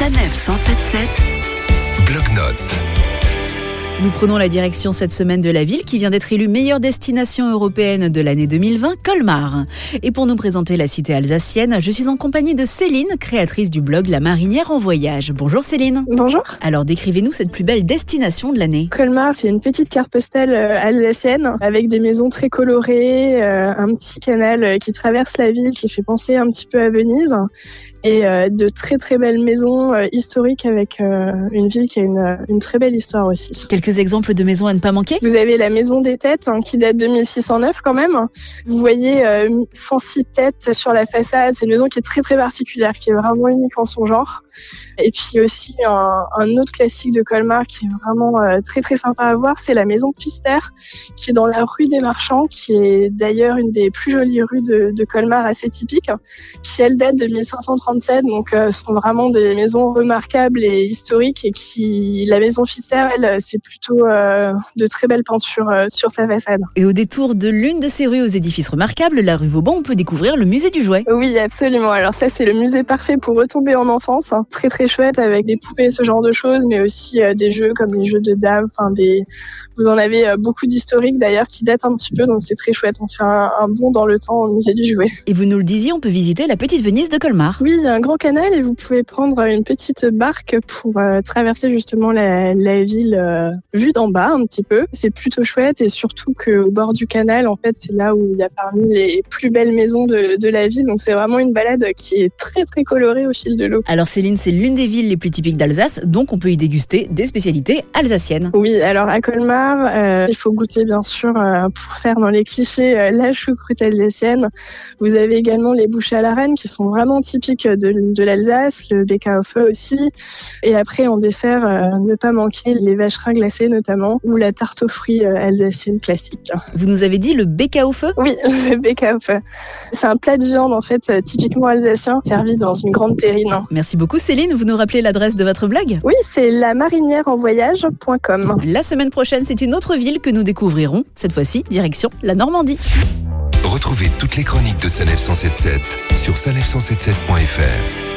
Sanef 177 Bloc-notes. Nous prenons la direction cette semaine de la ville qui vient d'être élue meilleure destination européenne de l'année 2020, Colmar. Et pour nous présenter la cité alsacienne, je suis en compagnie de Céline, créatrice du blog La Marinière en voyage. Bonjour Céline. Bonjour. Alors décrivez-nous cette plus belle destination de l'année. Colmar, c'est une petite carte postale euh, alsacienne avec des maisons très colorées, euh, un petit canal euh, qui traverse la ville qui fait penser un petit peu à Venise et de très très belles maisons historiques avec une ville qui a une, une, très belle histoire aussi. Quelques exemples de maisons à ne pas manquer? Vous avez la maison des têtes hein, qui date de 1609 quand même. Vous voyez 106 têtes sur la façade. C'est une maison qui est très très particulière, qui est vraiment unique en son genre. Et puis aussi un, autre classique de Colmar qui est vraiment très très sympa à voir, c'est la maison Pister qui est dans la rue des Marchands, qui est d'ailleurs une des plus jolies rues de, Colmar assez typique, qui elle date de 1530 donc euh, sont vraiment des maisons remarquables et historiques et qui la maison Fisser elle c'est plutôt euh, de très belles peintures euh, sur sa façade. Et au détour de l'une de ces rues aux édifices remarquables, la rue Vauban, on peut découvrir le musée du jouet. Oui, absolument. Alors ça c'est le musée parfait pour retomber en enfance, hein. très très chouette avec des poupées ce genre de choses mais aussi des jeux comme les jeux de dames, enfin des vous en avez beaucoup d'historiques d'ailleurs qui datent un petit peu donc c'est très chouette. On fait un, un bond dans le temps au musée du jouet. Et vous nous le disiez, on peut visiter la petite Venise de Colmar. Oui, il y a un grand canal et vous pouvez prendre une petite barque pour euh, traverser justement la, la ville euh, vue d'en bas un petit peu. C'est plutôt chouette et surtout qu'au bord du canal, en fait, c'est là où il y a parmi les plus belles maisons de, de la ville. Donc c'est vraiment une balade qui est très très colorée au fil de l'eau. Alors Céline, c'est l'une des villes les plus typiques d'Alsace, donc on peut y déguster des spécialités alsaciennes. Oui, alors à Colmar, euh, il faut goûter bien sûr euh, pour faire dans les clichés euh, la choucroute alsacienne. Vous avez également les bouchées à la reine qui sont vraiment typiques de, de l'Alsace, le BK au feu aussi. Et après, en dessert, euh, ne pas manquer les vacherins glacés notamment, ou la tarte aux fruits euh, alsacienne classique. Vous nous avez dit le BK au feu? Oui, le BK au feu. C'est un plat de viande en fait euh, typiquement alsacien, servi dans une grande terrine. Merci beaucoup Céline. Vous nous rappelez l'adresse de votre blog? Oui, c'est la marinièreenvoyage.com. La semaine prochaine, c'est une autre ville que nous découvrirons. Cette fois-ci, direction la Normandie. Retrouvez toutes les chroniques de Sanef 177 sur sanef177.fr.